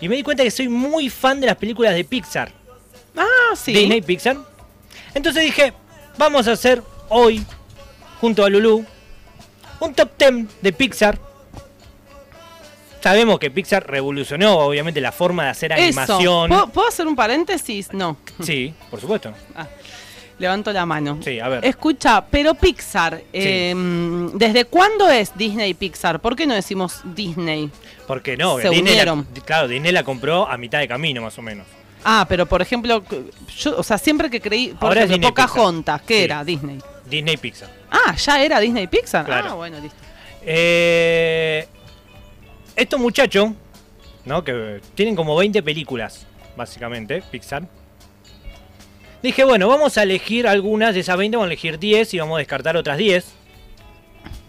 Y me di cuenta que soy muy fan de las películas de Pixar. Ah, sí. Disney Pixar. Entonces dije, vamos a hacer hoy, junto a Lulu, un top 10 de Pixar. Sabemos que Pixar revolucionó, obviamente, la forma de hacer Eso. animación. ¿Puedo, puedo hacer un paréntesis? No. Sí, por supuesto. Ah, levanto la mano. Sí, a ver. Escucha, pero Pixar, eh, ¿desde cuándo es Disney Pixar? ¿Por qué no decimos Disney? Porque no, Se Disney la, unieron. claro, Disney la compró a mitad de camino, más o menos. Ah, pero por ejemplo, yo, o sea, siempre que creí, por Ahora ejemplo. Pocahontas, ¿qué Sí. era? Disney. Disney Pixar. Ah, ya era Disney Pixar. Claro. Ah, bueno, listo. Eh, estos muchachos, ¿no? Que tienen como 20 películas, básicamente, Pixar. Dije, bueno, vamos a elegir algunas de esas 20, vamos a elegir 10 y vamos a descartar otras 10.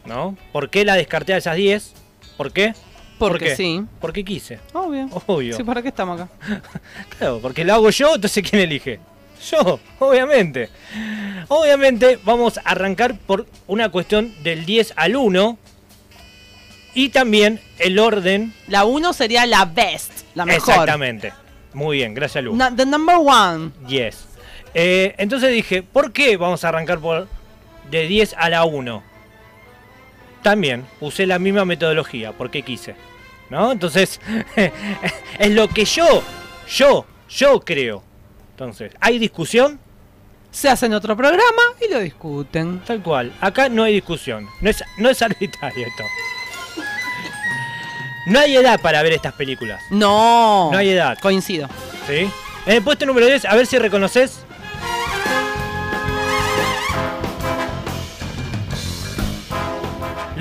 ¿No? ¿Por qué la descarté a esas 10? ¿Por qué? ¿Por Porque qué? sí. Porque quise. Obvio. Obvio. Sí, ¿para qué estamos acá? Claro, porque lo hago yo, entonces ¿quién elige? Yo, obviamente. Obviamente vamos a arrancar por una cuestión del 10 al 1. Y también el orden. La 1 sería la best, la mejor. Exactamente. Muy bien, gracias Lu. Na- the number one. Yes. Eh, entonces dije, ¿por qué vamos a arrancar por de 10 a la 1? También usé la misma metodología, porque quise. ¿No? Entonces, es lo que yo, yo, yo creo. Entonces, ¿hay discusión? Se hacen otro programa y lo discuten. Tal cual. Acá no hay discusión. No es, no es arbitrario esto. No hay edad para ver estas películas. No. No hay edad. Coincido. ¿Sí? En el puesto número 10, a ver si reconoces.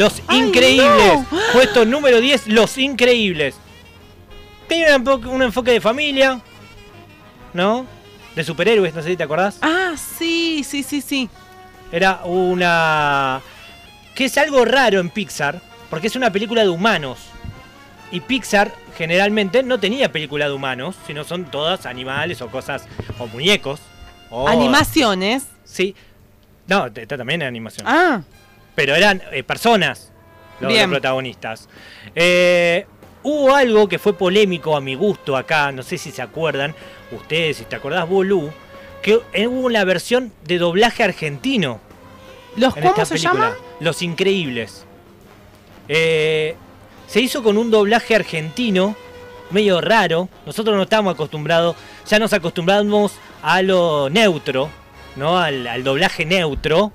Los ¡Ay, Increíbles. no! Puesto número 10, Los Increíbles. Tiene un, enfoque- un enfoque de familia, ¿no? De superhéroes, no sé si te acordás. Ah, sí, sí, sí, sí. Era una... que es algo raro en Pixar, porque es una película de humanos. Y Pixar generalmente no tenía película de humanos, sino son todas animales o cosas, o muñecos. o- Animaciones. Sí. No, está también en animación. Ah, Pero eran eh, personas los, protagonistas. Eh, hubo algo que fue polémico a mi gusto acá, no sé si se acuerdan, ustedes, si te acordás, Bolu, que hubo una versión de doblaje argentino. ¿los en cómo esta se película. llaman? Los Increíbles. Eh, se hizo con un doblaje argentino medio raro. Nosotros no estábamos acostumbrados, ya nos acostumbramos a lo neutro, ¿no? Al, al doblaje neutro.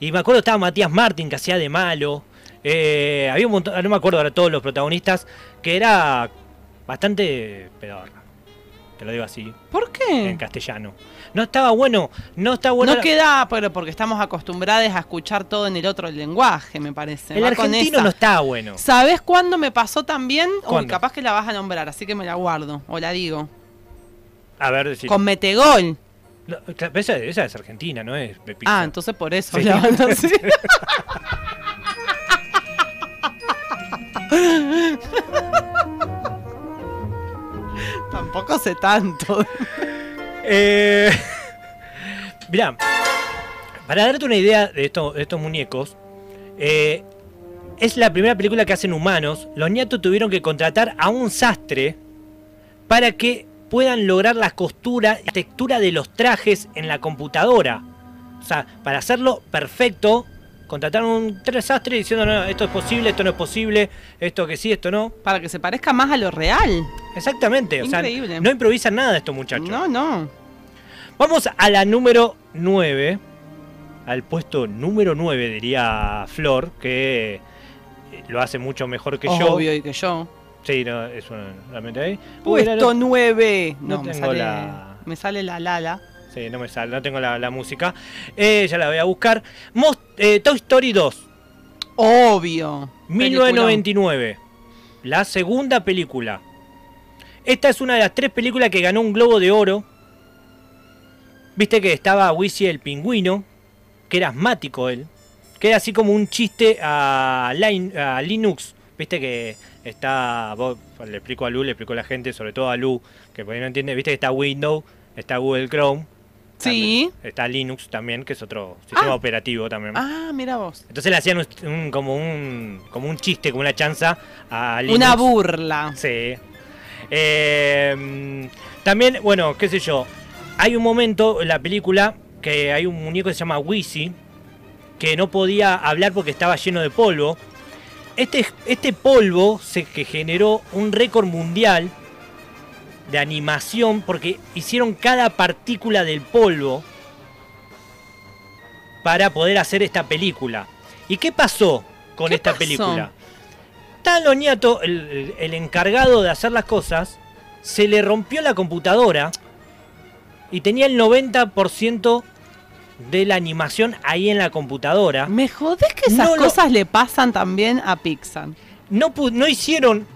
Y me acuerdo estaba Matías Martín que hacía de malo. Eh, había un montón, no me acuerdo ahora todos los protagonistas, que era bastante pedorra. Te lo digo así, ¿Por en qué? castellano. No estaba bueno, no está bueno. no queda, pero porque estamos acostumbrados a escuchar todo en el otro lenguaje, me parece. el Va argentino no estaba bueno. ¿Sabes cuándo me pasó también? Uy, capaz que la vas a nombrar, así que me la guardo. O la digo. A ver si. Con Metegol. No, esa, esa es Argentina, no es de pizza. Ah, entonces por eso. Sí. la van a decir. Tampoco sé tanto. Eh, mirá, para darte una idea de, esto- de estos muñecos, eh, es la primera película que hacen humanos. Los ñatos tuvieron que contratar a un sastre para que puedan lograr la costura y textura de los trajes en la computadora. O sea, para hacerlo perfecto, contrataron un tres sastre diciendo, no, esto es posible, esto no es posible, esto que sí, esto no. Para que se parezca más a lo real. Exactamente, o sea, Increíble. no improvisan nada estos muchachos. No, no. Vamos a la número 9. Al puesto número 9, diría Flor, que eh, lo hace mucho mejor que yo. Obvio y que yo. Sí, no, eso realmente ahí. Puesto lo- 9. no No, me, tengo sale, la- me sale la Lala. Sí, no me sale, no tengo la, la música. Eh, ya la voy a buscar. Mos- eh, Toy Story 2, Obvio. 1999. La segunda película. Esta es una de las tres películas que ganó un Globo de Oro. Viste que estaba Wizzy el pingüino, que era asmático él. Que era así como un chiste a Linux. Viste que está. vos- le explico a Lu, le explico a la gente, sobre todo a Lu, que por ahí no entiende. Viste que está Windows, está Google Chrome. Sí. también Está Linux también, que es otro sistema Ah. operativo también. Ah, mira vos. Entonces le hacían un, un- como un como un chiste, como una chanza a Linux. Una burla. Sí. Eh, también, bueno, qué sé yo. Hay un momento en la película que hay un muñeco que se llama Wizzy, que no podía hablar porque estaba lleno de polvo. Este, este polvo se que generó un récord mundial de animación porque hicieron cada partícula del polvo para poder hacer esta película. ¿Y qué pasó con ¿Qué esta pasó? película? Talo Niato, el, el- el encargado de hacer las cosas, se le rompió la computadora y tenía el 90% de la animación ahí en la computadora. Me jodés que esas No lo- cosas le pasan también a Pixar. no, no hicieron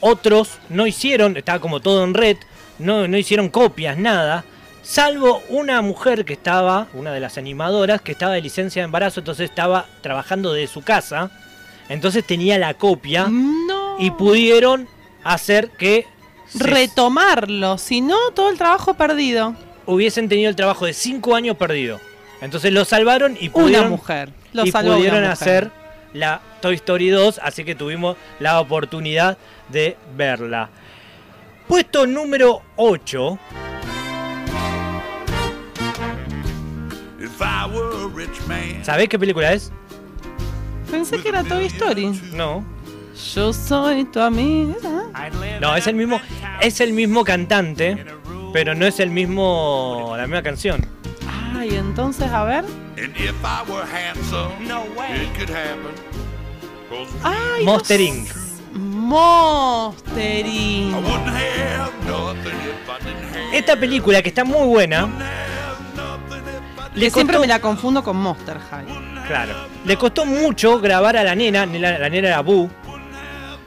otros, no hicieron, estaba como todo en red, no, no hicieron copias, nada, salvo una mujer que estaba, una de las animadoras, que estaba de licencia de embarazo, entonces estaba trabajando de su casa, entonces tenía la copia No. y pudieron hacer que se- retomarlo, si no, todo el trabajo perdido. Hubiesen tenido el trabajo de 5 años perdido. Entonces lo salvaron y Una pudieron, mujer. Lo y salvó una pudieron mujer. hacer la Toy Story 2, así que tuvimos la oportunidad de verla. Puesto número 8, If I were a rich man, ¿sabés qué película es? Pensé que era Toy Story. No. Yo soy tu amiga. No, es el mismo, es el mismo cantante, pero no es el mismo la misma canción. Ay, entonces, a ver. Ay, Monster Inc. Monster. Esta película que está muy buena, le Que siempre costó- me la confundo con Monster High. Claro. Le costó mucho grabar a la nena, la, la nena era Boo.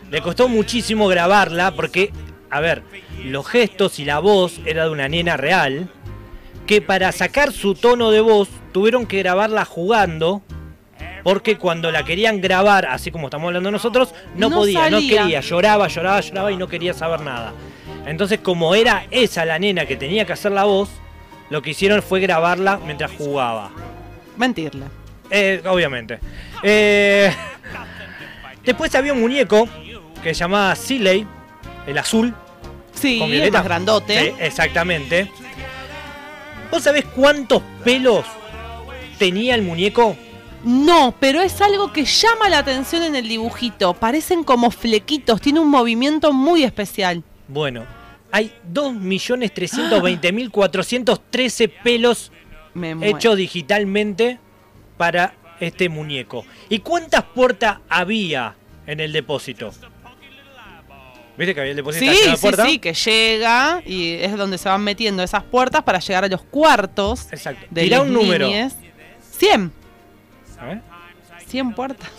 Le costó muchísimo grabarla porque, a ver, los gestos y la voz era de una nena real. Que para sacar su tono de voz tuvieron que grabarla jugando. Porque cuando la querían grabar, así como estamos hablando nosotros, no, No podía, no quería, lloraba, lloraba, lloraba y no quería saber nada. Entonces, como era esa la nena que tenía que hacer la voz, lo que hicieron fue grabarla mientras jugaba. Mentirle. Eh, obviamente. Eh, después había un muñeco que se llamaba Siley, el azul. Sí, con es violeta. más grandote. Sí, exactamente. ¿Vos sabés cuántos pelos tenía el muñeco? No, pero es algo que llama la atención en el dibujito. Parecen como flequitos, tiene un movimiento muy especial. Bueno, hay 2.320.413 pelos hechos digitalmente para este muñeco. ¿Y cuántas puertas había en el depósito? ¿Viste que había el depósito? Sí, de sí, puertas? sí, que llega y es donde se van metiendo esas puertas para llegar a los cuartos Exacto. de Tirá un número. niñes. 100. ¿Eh? 100 puertas.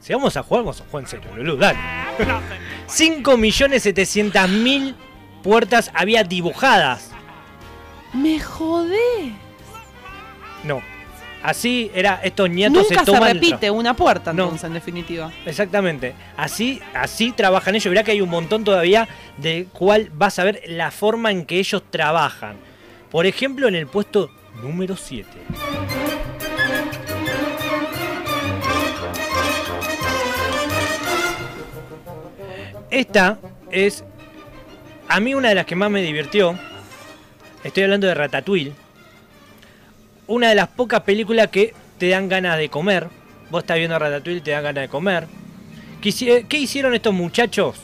Si vamos a jugar, vamos a jugar en serio, Lulú, dale. 5.700.000 puertas había dibujadas. Me jodé. No. Así era, estos nietos Nunca se, toman el repite una puerta No. entonces, en definitiva. Exactamente. Así, así trabajan ellos. Verá que hay un montón todavía de cuál vas a ver la forma en que ellos trabajan. Por ejemplo, en el puesto número 7. Esta es a mí una de las que más me divirtió. Estoy hablando de Ratatouille. Una de las pocas películas que te dan ganas de comer. Vos estás viendo Ratatouille y te dan ganas de comer. ¿Qué, hici- qué hicieron estos muchachos?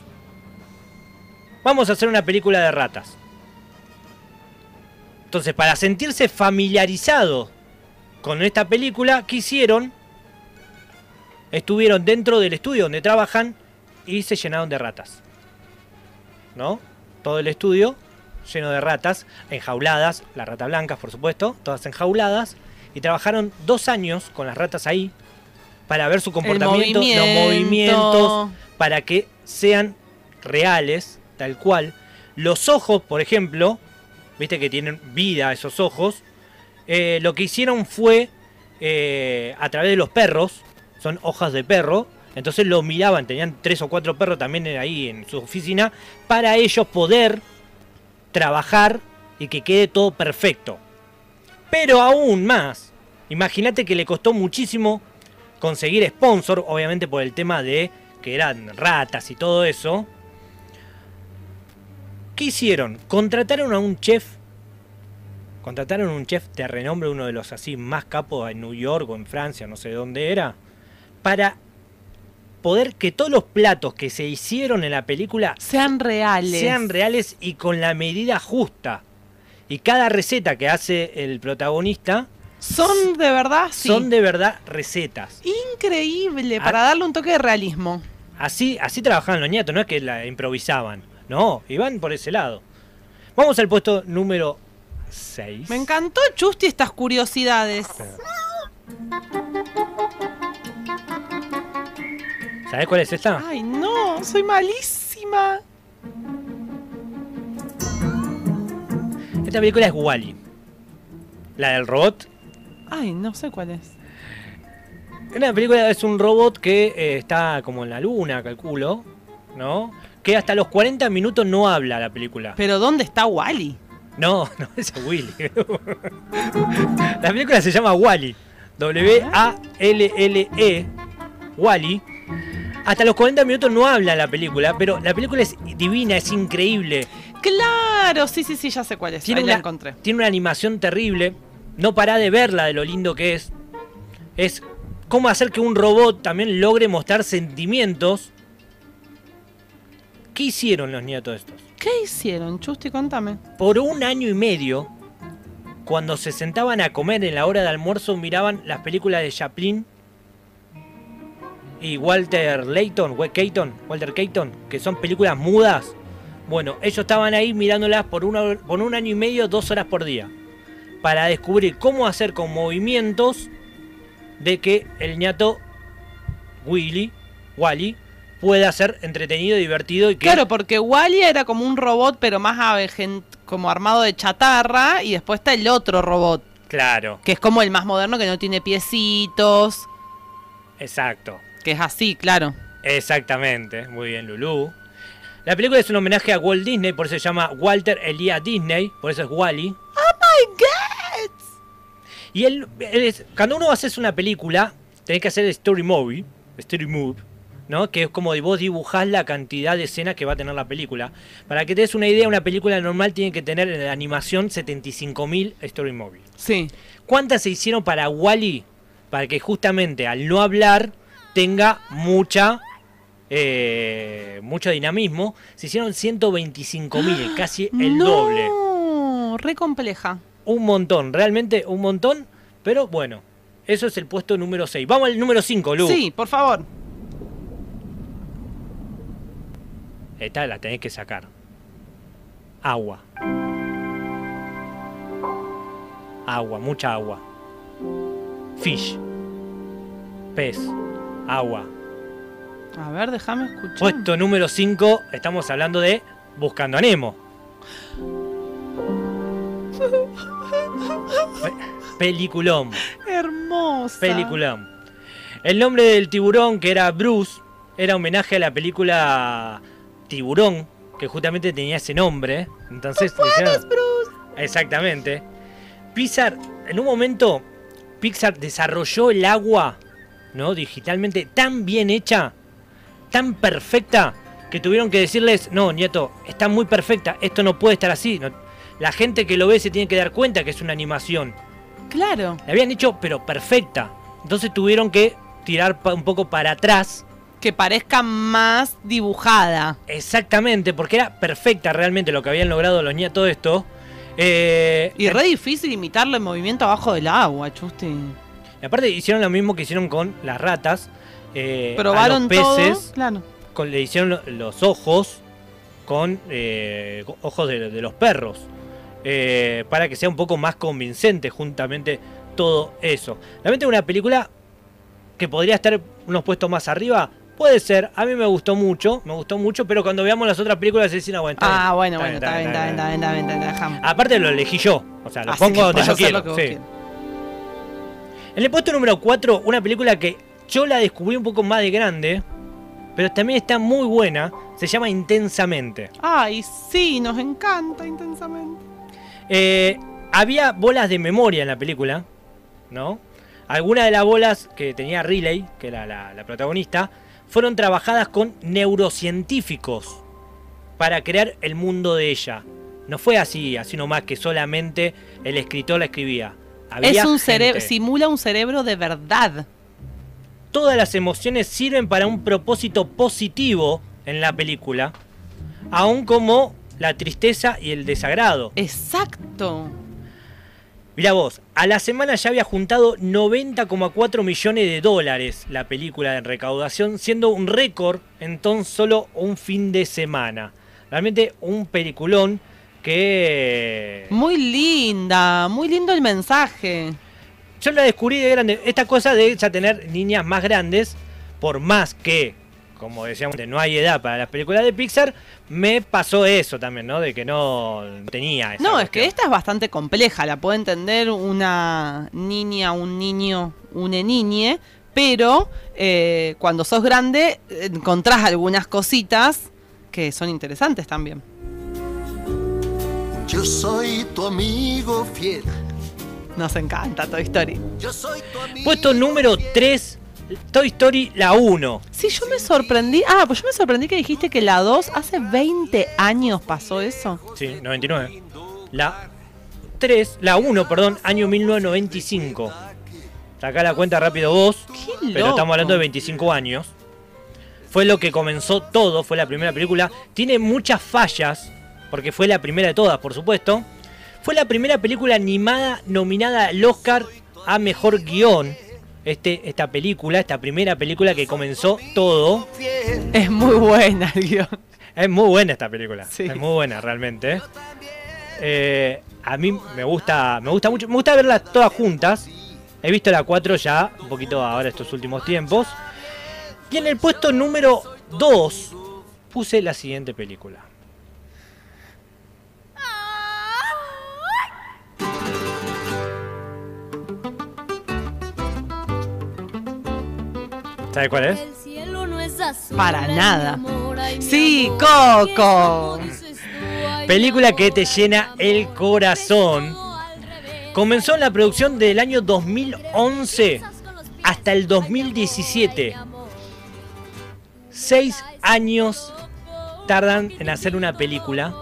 Vamos a hacer una película de ratas. Entonces, para sentirse familiarizados con esta película, ¿qué hicieron? Estuvieron dentro del estudio donde trabajan y se llenaron de ratas. ¿No? Todo el estudio lleno de ratas, enjauladas, las ratas blancas, por supuesto, todas enjauladas, y trabajaron dos años con las ratas ahí para ver su comportamiento, los movimiento. movimientos, para que sean reales, tal cual. Los ojos, por ejemplo, viste que tienen vida esos ojos, eh, lo que hicieron fue, eh, a través de los perros, son hojas de perro, entonces lo miraban, tenían tres o cuatro perros también ahí en su oficina, para ellos poder trabajar y que quede todo perfecto. Pero aún más, imagínate que le costó muchísimo conseguir sponsor, obviamente por el tema de que eran ratas y todo eso. ¿Qué hicieron? Contrataron a un chef. Contrataron a un chef de renombre, uno de los así más capos en New York o en Francia, no sé dónde era, para poder que todos los platos que se hicieron en la película Sean reales. sean reales y con la medida justa. Y cada receta que hace el protagonista Son de verdad, sí. son de verdad recetas. Increíble, Ah. para darle un toque de realismo. Así, así trabajaban los nietos, no es que la improvisaban. No, iban por ese lado. Vamos al puesto número 6. Me encantó, Chusti, estas curiosidades. ¿Sabes cuál es esta? Ay, no, soy malísima. Esta película es Wally. La del robot. Ay, no sé cuál es. Una película es un robot que eh, está como en la luna, calculo, ¿no? Que hasta los 40 minutos no habla la película. Pero ¿dónde está Wally? No, no, es Willy. la película se llama Wally. W-A-L-L-E. Wally. Hasta los 40 minutos no habla la película, pero la película es divina, es increíble. Claro, sí, sí, sí, ya sé cuál es. Tiene Ahí la una, encontré. tiene una animación terrible. No pará de verla de lo lindo que es. Es cómo hacer que un robot también logre mostrar sentimientos. ¿Qué hicieron los nietos estos? ¿Qué hicieron, Chusti? Contame. Por un año y medio, cuando se sentaban a comer en la hora de almuerzo, miraban las películas de Chaplin y Walter Layton, Keaton, Walter Keaton, que son películas mudas. Bueno, ellos estaban ahí mirándolas por, una, por un año y medio, dos horas por día, para descubrir cómo hacer con movimientos de que el ñato Willy, Wally, pueda ser entretenido, divertido y que Claro, porque Wally era como un robot, pero más como armado de chatarra, y después está el otro robot, Claro, que es como el más moderno, que no tiene piecitos, exacto. Que es así, claro. Exactamente, muy bien Lulu. La película es un homenaje a Walt Disney, por eso se llama Walter Elia Disney, por eso es Wally. ¡Oh, my God! Y él, él es- cuando uno hace una película, tenés que hacer el story movie, story move, ¿no? Que es como vos dibujás la cantidad de escenas que va a tener la película. Para que te des una idea, una película normal tiene que tener en la animación 75.000 story movie. Sí. ¿Cuántas se hicieron para Wally? Para que justamente al no hablar tenga mucha eh, mucho dinamismo. Se hicieron 125.000, casi el no, doble. re compleja. Un montón, realmente un montón. Pero bueno, eso es el puesto número 6. Vamos al número 5, Lu. Sí, por favor. Esta la tenés que sacar. Agua. Agua, mucha agua. Fish. Pez. Agua. A ver, déjame escuchar. Puesto número 5, estamos hablando de Buscando a Nemo. Pe- peliculón, Hermosa. peliculón. El nombre del tiburón, que era Bruce, era homenaje a la película Tiburón, que justamente tenía ese nombre. Entonces, le hicieron- Exactamente. Pixar, en un momento, Pixar desarrolló el agua, ¿no? Digitalmente tan bien hecha, tan perfecta, que tuvieron que decirles, no, nieto, está muy perfecta, esto no puede estar así. no- La gente que lo ve se tiene que dar cuenta que es una animación. Claro. La habían hecho, pero perfecta. Entonces tuvieron que tirar un poco para atrás. Que parezca más dibujada. Exactamente, porque era perfecta realmente lo que habían logrado los nietos esto. Eh, Y re difícil imitarlo en movimiento abajo del agua, Chusti. Y aparte hicieron lo mismo que hicieron con las ratas. eh, Probaron a los peces, todo. Claro. con- le hicieron lo- los ojos con eh, ojos de, de los perros. eh, para que sea un poco más convincente juntamente todo eso. Realmente una película que podría estar unos puestos más arriba. Puede ser, a mí me gustó mucho, me gustó mucho, pero cuando veamos las otras películas se dicen, ah, bueno, Ah, bueno, bueno, está bien, está bien, está bien. Aparte lo elegí yo, o sea, lo Así pongo donde yo quiero. En el puesto número 4, una película que yo la descubrí un poco más de grande, pero también está muy buena, se llama Intensamente. Ay, sí, nos encanta intensamente. Eh, había bolas de memoria en la película, ¿no? Algunas de las bolas que tenía Riley, que era la, la protagonista, fueron trabajadas con neurocientíficos. para crear el mundo de ella. No fue así, así nomás que solamente el escritor la escribía. Había Es un cerebro, simula un cerebro de verdad. Todas las emociones sirven para un propósito positivo en la película, aun como la tristeza y el desagrado. Exacto. Mirá vos, a la semana ya había juntado 90,4 millones de dólares la película en recaudación, siendo un récord en tan solo un fin de semana. Realmente un peliculón que... Muy linda, muy lindo el mensaje. Yo la descubrí de grande. Esta cosa de ya tener niñas más grandes, por más que, como decíamos, no hay edad para las películas de Pixar, me pasó eso también, ¿no? De que no tenía esa No, es que esta es bastante compleja, la puede entender una niña, un niño, una niñe, pero eh, cuando sos grande encontrás algunas cositas que son interesantes también. Yo soy tu amigo fiel. Nos encanta Toy Story. Yo soy tu amigo. Puesto número 3, Toy Story la 1. Sí, yo me sorprendí. Ah, pues yo me sorprendí que dijiste que la 2 hace 20 años pasó eso. Sí, 99. La 3, la 1, perdón, año 1995. Sacá la cuenta rápido vos, Qué pero loco. estamos hablando de 25 años. Fue lo que comenzó todo, fue la primera película. Tiene muchas fallas, porque fue la primera de todas, por supuesto. Fue la primera película animada nominada al Oscar a Mejor Guión. Este, esta película, esta primera película que comenzó todo. Es muy buena el guion. Es muy buena esta película. Sí. Es muy buena realmente. Eh, a mí me gusta, me gusta mucho. Me gusta verlas todas juntas. He visto la 4 ya, un poquito ahora estos últimos tiempos. Y en el puesto número 2 puse la siguiente película. ¿Sabe cuál es? Para nada. Sí, Coco. Película que te llena el corazón. Comenzó en la producción del año 2011 hasta el 2017. Seis años tardan en hacer una película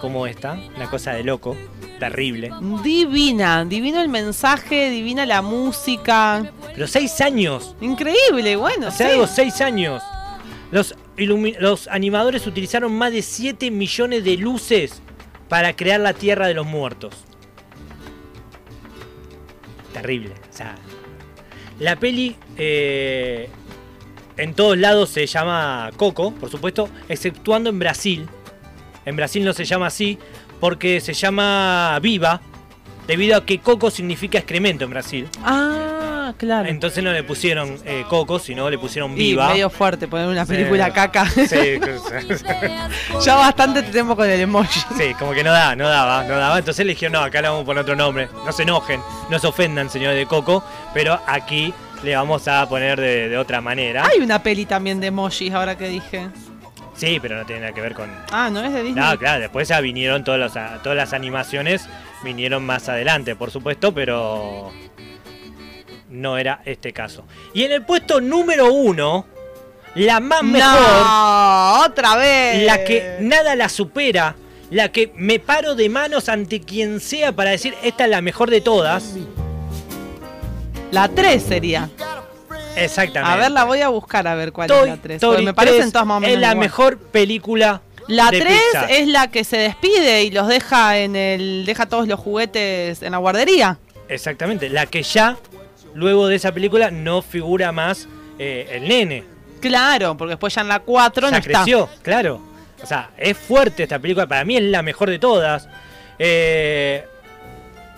como esta, una cosa de loco, terrible. Divina, divino el mensaje, divina la música. Pero seis años, Increíble, bueno. hace sí. algo seis años. Los, los animadores utilizaron más de 7 millones de luces para crear la Tierra de los Muertos. Terrible. O sea, la peli eh, en todos lados se llama Coco, por supuesto, exceptuando en Brasil. En Brasil no se llama así porque se llama Viva, debido a que Coco significa excremento en Brasil. Ah, claro. Entonces no le pusieron eh, Coco, sino le pusieron y Viva. medio fuerte poner una Sí. película caca. Sí, ya bastante tenemos con el emoji. sí, como que no da, no daba, no daba. Entonces le dijeron, no, acá le vamos a poner otro nombre. No se enojen, no se ofendan, señores de Coco, pero aquí le vamos a poner de, de otra manera. Hay una peli también de emojis, ahora que dije. Sí, pero no tiene nada que ver con... Ah, ¿no es de Disney? No, claro, después ya vinieron todas las, todas las animaciones, vinieron más adelante, por supuesto, pero no era este caso. Y en el puesto número uno, la más mejor... Otra vez. la que nada la supera, la que me paro de manos ante quien sea para decir esta es la mejor de todas. La 3 sería. Exactamente. A ver, la voy a buscar a ver cuál Toy es la 3. Story me parecen 3 todas más o menos Es la igual. mejor película. La de 3 Pixar. es la que se despide y los deja en el. deja todos los juguetes en la guardería. Exactamente. La que ya, luego de esa película, no figura más eh, el nene. Claro, porque después ya en la 4 no ya está. creció, claro. O sea, es fuerte esta película. Para mí es la mejor de todas. Eh,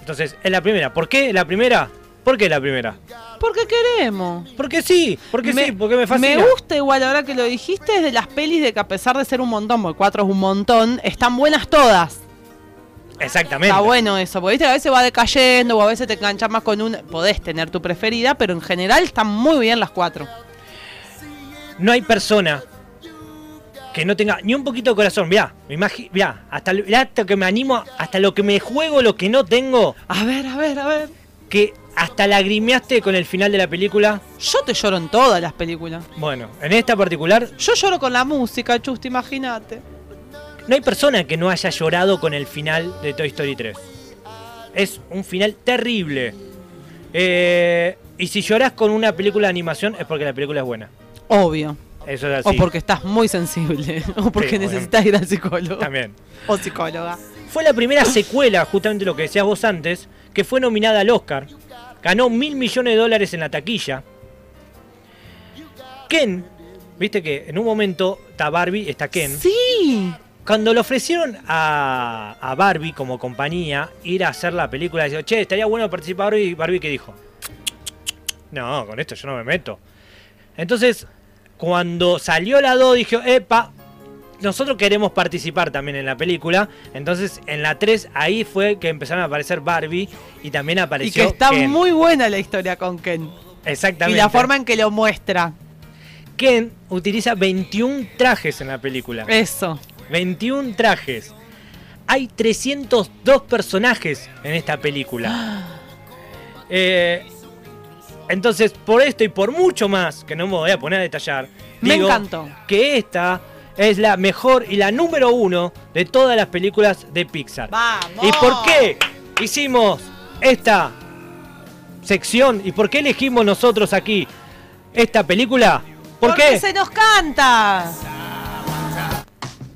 entonces, es la primera. ¿Por qué la primera? ¿Por qué la primera? Porque queremos. Porque sí, porque sí, porque me fascina. Me gusta igual ahora que lo dijiste es de las pelis de que a pesar de ser un montón, porque 4 es un montón, están buenas todas. Exactamente. Está bueno eso, porque viste a veces va decayendo o a veces te enganchas más con una. Podés tener tu preferida, pero en general están muy bien las cuatro. No hay persona que no tenga ni un poquito de corazón. Mirá, me mirá, hasta, lo- mirá hasta que me animo, hasta lo que me juego, lo que no tengo, A ver, a ver, a ver. que hasta lagrimeaste con el final de la película. Yo te lloro en todas las películas. Bueno, en esta particular, Yo lloro con la música, Chusti, imagínate. No hay persona que no haya llorado con el final de Toy Story 3. Es un final terrible. Eh, y si lloras con una película de animación es porque la película es buena. Obvio. Eso es así. O porque estás muy sensible. O porque Sí, necesitas ir al psicólogo. También. O psicóloga. Fue la primera secuela, justamente lo que decías vos antes, que fue nominada al Oscar. Ganó mil millones de dólares en la taquilla. Ken, viste que en un momento está Barbie, está Ken. Sí. Cuando le ofrecieron a, a Barbie como compañía ir a hacer la película, dijo, che, estaría bueno participar Barbie. Barbie que dijo, no, con esto yo no me meto. Entonces, cuando salió la 2, dije, epa, nosotros queremos participar también en la película. Entonces, en la 3, ahí fue que empezaron a aparecer Barbie y también Y apareció que está Ken. muy buena la historia con Ken. Exactamente. Y la forma en que lo muestra. Ken utiliza 21 trajes en la película. Eso. 21 trajes. Hay 302 personajes en esta película. Eh, entonces, por esto y por mucho más, que no me voy a poner a detallar, Me digo encantó. que esta es la mejor y la número uno de todas las películas de Pixar. ¡Vamos! ¿Y por qué hicimos esta sección y por qué elegimos nosotros aquí esta película? ¿Por Porque qué? se nos canta.